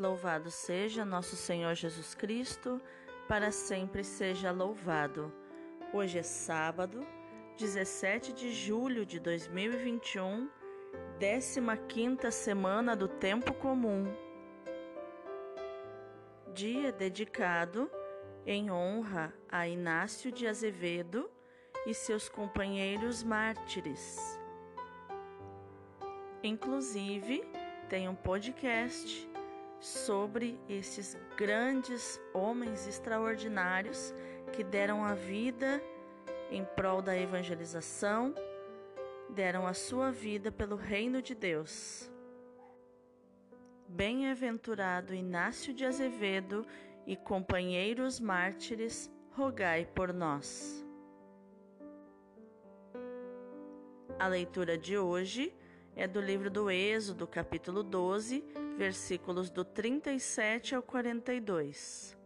Louvado seja nosso Senhor Jesus Cristo, para sempre seja louvado. Hoje é sábado, 17 de julho de 2021, 15 semana do Tempo Comum. Dia dedicado em honra a Inácio de Azevedo e seus companheiros mártires. Inclusive, tem um podcast sobre esses grandes homens extraordinários que deram a vida em prol da evangelização, deram a sua vida pelo reino de Deus. Bem-aventurado Inácio de Azevedo e companheiros mártires, rogai por nós. A leitura de hoje é do livro do Êxodo, capítulo 12, versículos do 37 ao 42.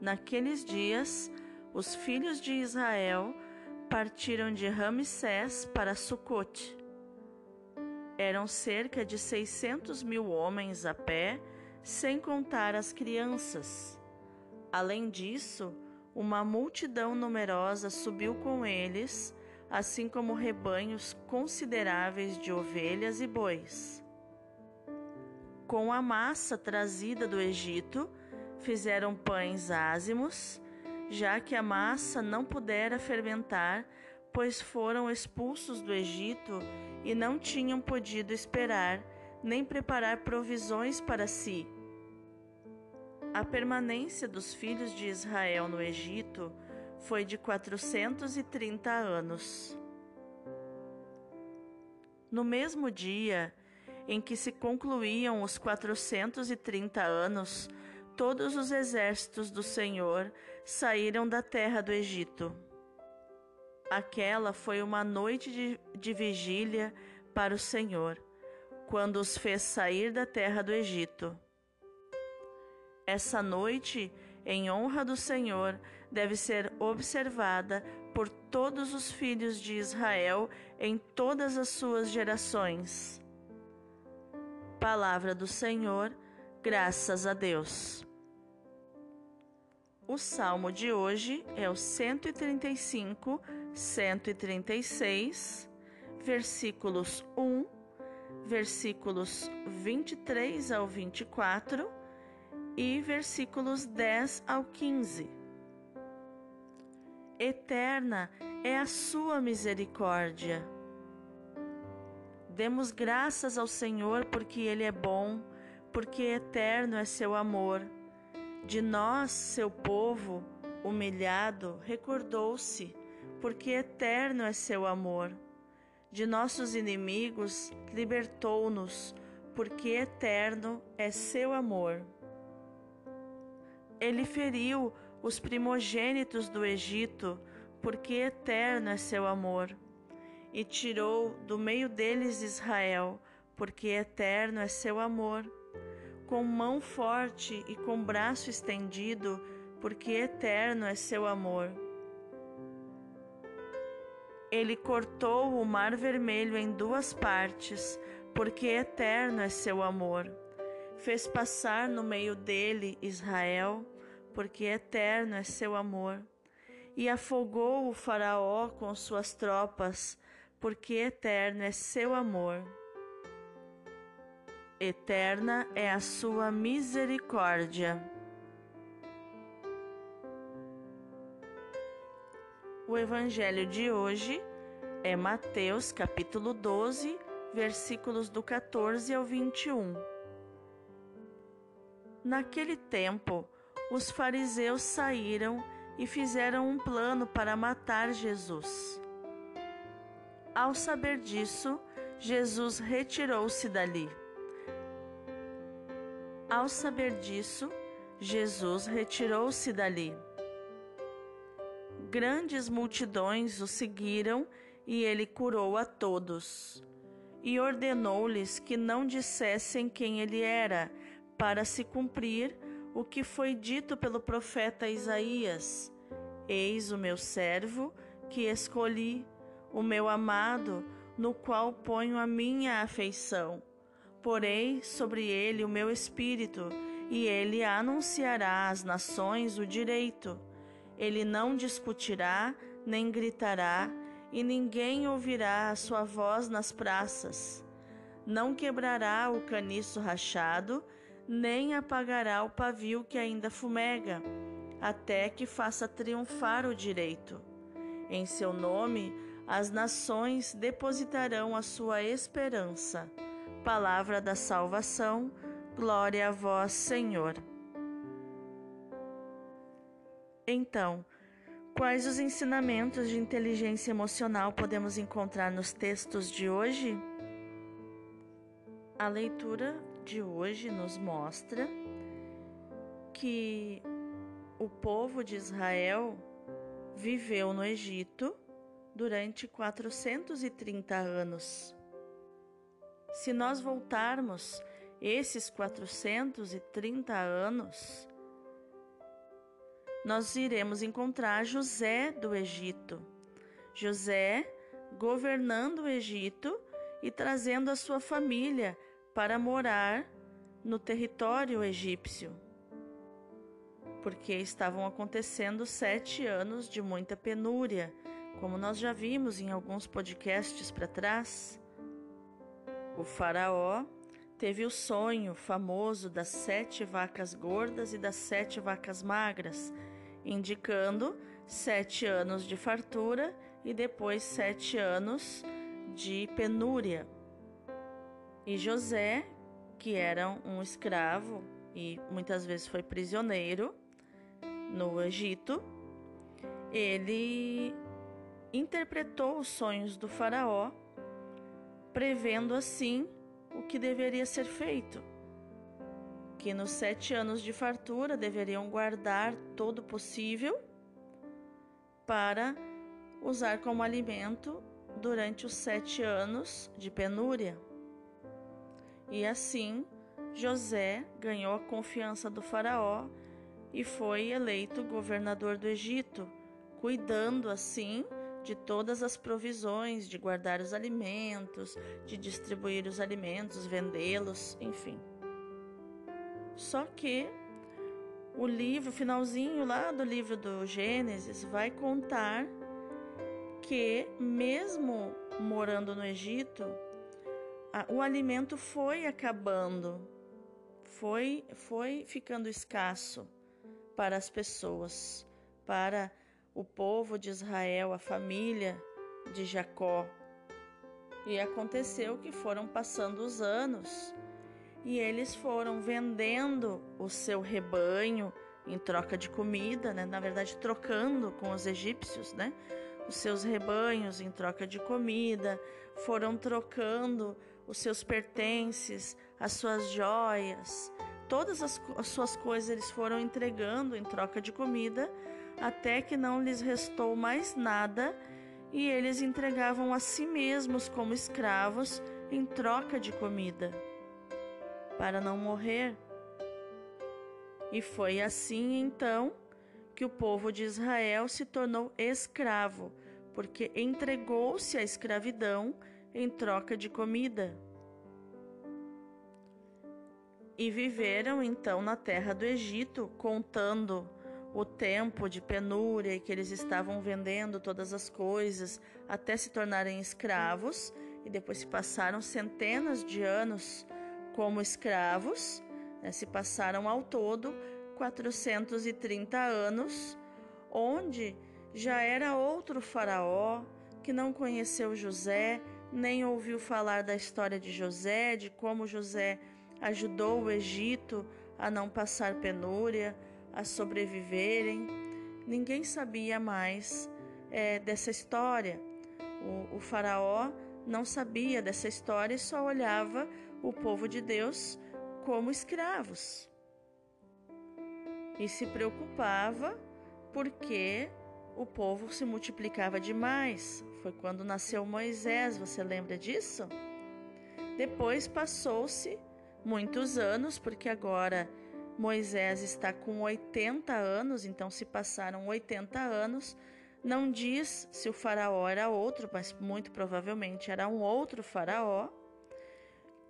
Naqueles dias, os filhos de Israel partiram de Ramsés para Sucote. Eram cerca de 600 mil homens a pé, sem contar as crianças. Além disso, uma multidão numerosa subiu com eles assim como rebanhos consideráveis de ovelhas e bois. Com a massa trazida do Egito, fizeram pães ázimos, já que a massa não pudera fermentar, pois foram expulsos do Egito e não tinham podido esperar nem preparar provisões para si. A permanência dos filhos de Israel no Egito foi de 430 anos. No mesmo dia em que se concluíam os 430 anos, todos os exércitos do Senhor saíram da terra do Egito. Aquela foi uma noite de, de vigília para o Senhor, quando os fez sair da terra do Egito. Essa noite, em honra do Senhor, deve ser observada por todos os filhos de Israel em todas as suas gerações. Palavra do Senhor, graças a Deus. O salmo de hoje é o 135, 136, versículos 1, versículos 23 ao 24 e versículos 10 ao 15 eterna é a sua misericórdia. Demos graças ao Senhor porque Ele é bom, porque eterno é seu amor. De nós, seu povo, humilhado, recordou-se, porque eterno é seu amor. De nossos inimigos, libertou-nos, porque eterno é seu amor. Ele feriu os primogênitos do Egito, porque eterno é seu amor. E tirou do meio deles Israel, porque eterno é seu amor. Com mão forte e com braço estendido, porque eterno é seu amor. Ele cortou o mar vermelho em duas partes, porque eterno é seu amor. Fez passar no meio dele Israel, porque eterno é seu amor. E afogou o Faraó com suas tropas, porque eterno é seu amor. Eterna é a sua misericórdia. O evangelho de hoje é Mateus capítulo 12, versículos do 14 ao 21. Naquele tempo, os fariseus saíram e fizeram um plano para matar Jesus. Ao saber disso, Jesus retirou-se dali. Ao saber disso, Jesus retirou-se dali. Grandes multidões o seguiram e ele curou a todos. E ordenou-lhes que não dissessem quem ele era, para se cumprir o que foi dito pelo profeta Isaías: Eis o meu servo que escolhi, o meu amado, no qual ponho a minha afeição. Porei sobre ele o meu espírito, e ele anunciará às nações o direito. Ele não discutirá, nem gritará, e ninguém ouvirá a sua voz nas praças. Não quebrará o caniço rachado, nem apagará o pavio que ainda fumega, até que faça triunfar o direito. Em seu nome, as nações depositarão a sua esperança. Palavra da salvação, glória a vós, Senhor. Então, quais os ensinamentos de inteligência emocional podemos encontrar nos textos de hoje? A leitura de hoje nos mostra que o povo de Israel viveu no Egito durante 430 anos. Se nós voltarmos esses 430 anos, nós iremos encontrar José do Egito. José governando o Egito e trazendo a sua família para morar no território egípcio, porque estavam acontecendo sete anos de muita penúria, como nós já vimos em alguns podcasts para trás. O Faraó teve o sonho famoso das sete vacas gordas e das sete vacas magras, indicando sete anos de fartura e depois sete anos de penúria. E José, que era um escravo e muitas vezes foi prisioneiro no Egito, ele interpretou os sonhos do Faraó, prevendo assim o que deveria ser feito. Que nos sete anos de fartura deveriam guardar todo o possível para usar como alimento durante os sete anos de penúria. E assim, José ganhou a confiança do Faraó e foi eleito governador do Egito, cuidando assim de todas as provisões, de guardar os alimentos, de distribuir os alimentos, vendê-los, enfim. Só que o livro, finalzinho lá do livro do Gênesis, vai contar que, mesmo morando no Egito, o alimento foi acabando, foi, foi ficando escasso para as pessoas, para o povo de Israel, a família de Jacó. E aconteceu que foram passando os anos e eles foram vendendo o seu rebanho em troca de comida, né? na verdade, trocando com os egípcios, né? os seus rebanhos em troca de comida, foram trocando os seus pertences, as suas joias, todas as, as suas coisas eles foram entregando em troca de comida, até que não lhes restou mais nada e eles entregavam a si mesmos como escravos em troca de comida, para não morrer. E foi assim então que o povo de Israel se tornou escravo, porque entregou-se à escravidão em troca de comida. E viveram então na terra do Egito, contando o tempo de penúria que eles estavam vendendo todas as coisas até se tornarem escravos, e depois se passaram centenas de anos como escravos, né? se passaram ao todo 430 anos, onde já era outro faraó que não conheceu José, nem ouviu falar da história de José, de como José ajudou o Egito a não passar penúria, a sobreviverem. Ninguém sabia mais é, dessa história. O, o Faraó não sabia dessa história e só olhava o povo de Deus como escravos. E se preocupava porque o povo se multiplicava demais. Foi quando nasceu Moisés, você lembra disso? Depois passou-se muitos anos, porque agora Moisés está com 80 anos, então se passaram 80 anos. Não diz se o faraó era outro, mas muito provavelmente era um outro faraó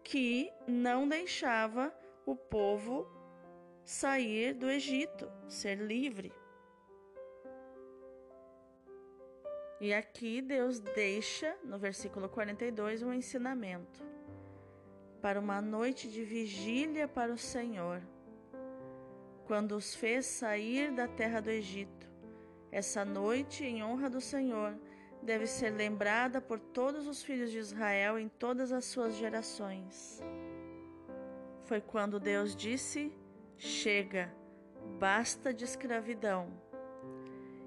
que não deixava o povo sair do Egito, ser livre. E aqui Deus deixa, no versículo 42, um ensinamento para uma noite de vigília para o Senhor, quando os fez sair da terra do Egito. Essa noite, em honra do Senhor, deve ser lembrada por todos os filhos de Israel em todas as suas gerações. Foi quando Deus disse: Chega, basta de escravidão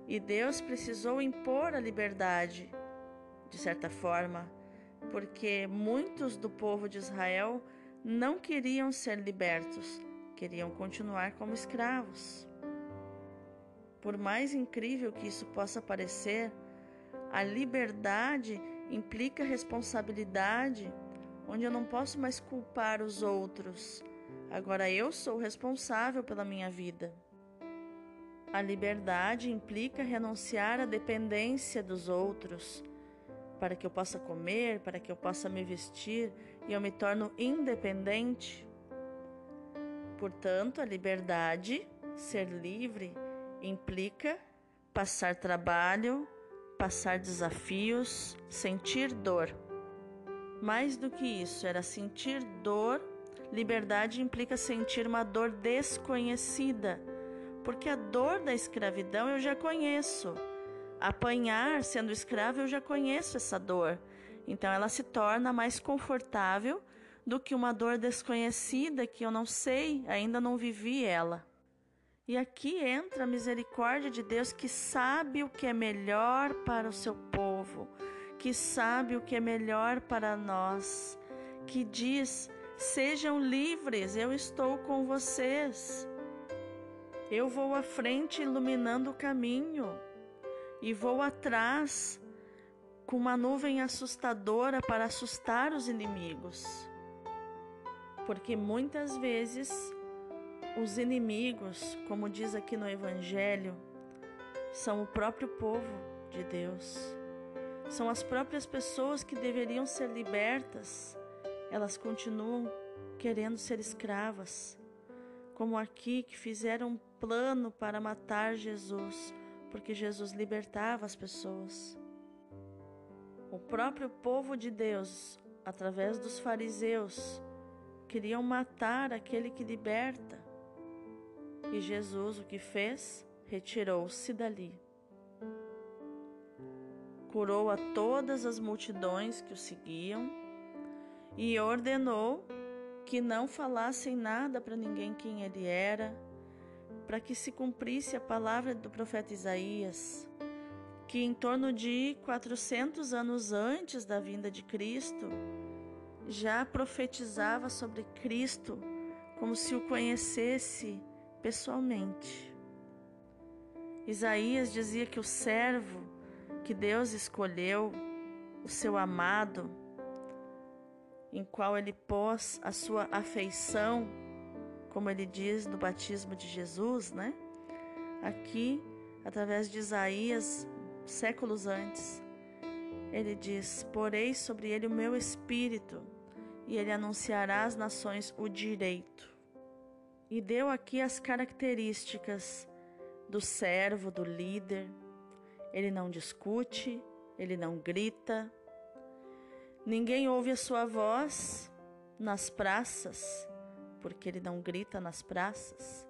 e Deus precisou impor a liberdade, de certa forma, porque muitos do povo de Israel não queriam ser libertos, queriam continuar como escravos. Por mais incrível que isso possa parecer, a liberdade implica responsabilidade, onde eu não posso mais culpar os outros. Agora eu sou responsável pela minha vida. A liberdade implica renunciar à dependência dos outros, para que eu possa comer, para que eu possa me vestir e eu me torno independente. Portanto, a liberdade, ser livre, implica passar trabalho, passar desafios, sentir dor. Mais do que isso, era sentir dor. Liberdade implica sentir uma dor desconhecida porque a dor da escravidão eu já conheço. Apanhar sendo escravo eu já conheço essa dor. Então ela se torna mais confortável do que uma dor desconhecida que eu não sei, ainda não vivi ela. E aqui entra a misericórdia de Deus que sabe o que é melhor para o seu povo, que sabe o que é melhor para nós, que diz: sejam livres, eu estou com vocês. Eu vou à frente iluminando o caminho e vou atrás com uma nuvem assustadora para assustar os inimigos. Porque muitas vezes os inimigos, como diz aqui no Evangelho, são o próprio povo de Deus. São as próprias pessoas que deveriam ser libertas, elas continuam querendo ser escravas como aqui que fizeram um plano para matar Jesus, porque Jesus libertava as pessoas. O próprio povo de Deus, através dos fariseus, queriam matar aquele que liberta. E Jesus o que fez? Retirou-se dali. Curou a todas as multidões que o seguiam e ordenou que não falassem nada para ninguém quem ele era, para que se cumprisse a palavra do profeta Isaías, que em torno de 400 anos antes da vinda de Cristo, já profetizava sobre Cristo como se o conhecesse pessoalmente. Isaías dizia que o servo que Deus escolheu, o seu amado, em qual ele pôs a sua afeição, como ele diz no batismo de Jesus, né? Aqui, através de Isaías, séculos antes, ele diz: Porei sobre ele o meu espírito, e ele anunciará às nações o direito. E deu aqui as características do servo, do líder. Ele não discute, ele não grita, Ninguém ouve a sua voz nas praças, porque ele não grita nas praças.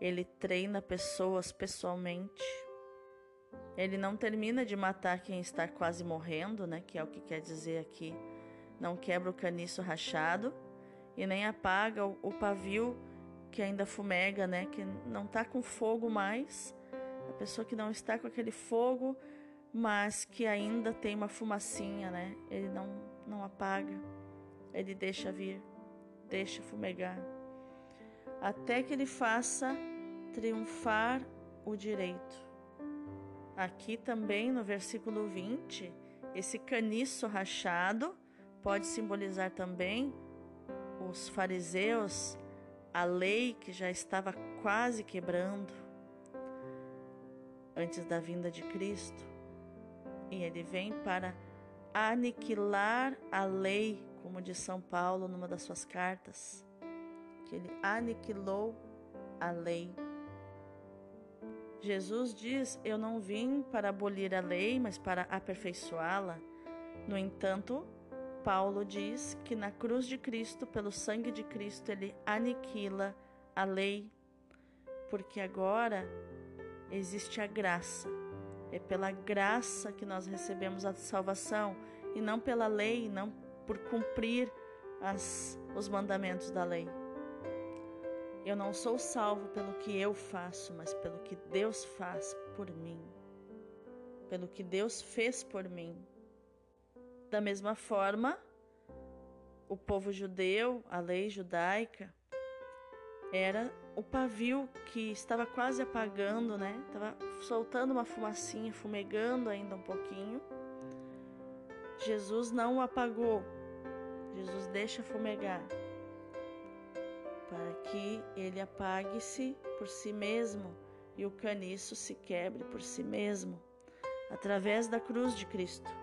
Ele treina pessoas pessoalmente. Ele não termina de matar quem está quase morrendo, né? Que é o que quer dizer aqui. Não quebra o caniço rachado e nem apaga o, pavio que ainda fumega, né? Que não está com fogo mais. A pessoa que não está com aquele fogo mas que ainda tem uma fumacinha, né? Ele não, não apaga, ele deixa vir, deixa fumegar, até que ele faça triunfar o direito. Aqui também no versículo 20, esse caniço rachado pode simbolizar também os fariseus, a lei que já estava quase quebrando antes da vinda de Cristo e ele vem para aniquilar a lei como diz São Paulo numa das suas cartas, que ele aniquilou a lei. Jesus diz: Eu não vim para abolir a lei, mas para aperfeiçoá-la. No entanto, Paulo diz que na cruz de Cristo, pelo sangue de Cristo, ele aniquila a lei, porque agora existe a graça. É pela graça que nós recebemos a salvação e não pela lei, não por cumprir as, os mandamentos da lei. Eu não sou salvo pelo que eu faço, mas pelo que Deus faz por mim. Pelo que Deus fez por mim. Da mesma forma, o povo judeu, a lei judaica, era o pavio que estava quase apagando, né? Estava soltando uma fumacinha, fumegando ainda um pouquinho. Jesus não o apagou. Jesus deixa fumegar para que ele apague-se por si mesmo e o caniço se quebre por si mesmo, através da cruz de Cristo.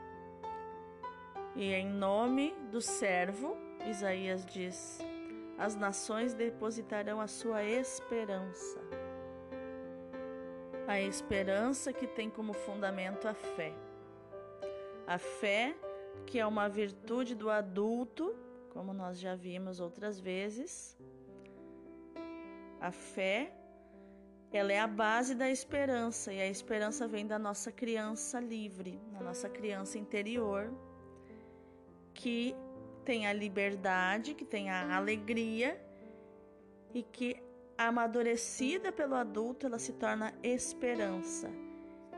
E em nome do servo, Isaías diz: as nações depositarão a sua esperança. A esperança que tem como fundamento a fé. A fé, que é uma virtude do adulto, como nós já vimos outras vezes, a fé, ela é a base da esperança e a esperança vem da nossa criança livre, da nossa criança interior, que tem a liberdade, que tem a alegria e que amadurecida pelo adulto, ela se torna esperança.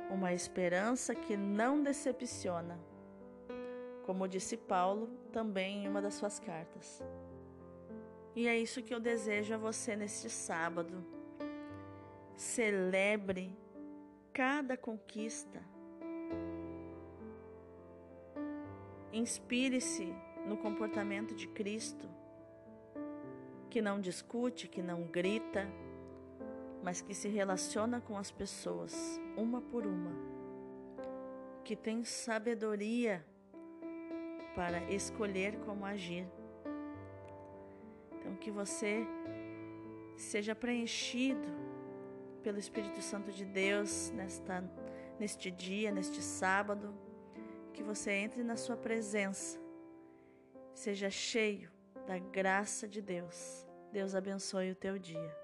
Uma esperança que não decepciona. Como disse Paulo também em uma das suas cartas. E é isso que eu desejo a você neste sábado. Celebre cada conquista. Inspire-se no comportamento de Cristo, que não discute, que não grita, mas que se relaciona com as pessoas, uma por uma, que tem sabedoria para escolher como agir. Então, que você seja preenchido pelo Espírito Santo de Deus nesta, neste dia, neste sábado, que você entre na Sua presença, seja cheio da graça de Deus. Deus abençoe o teu dia.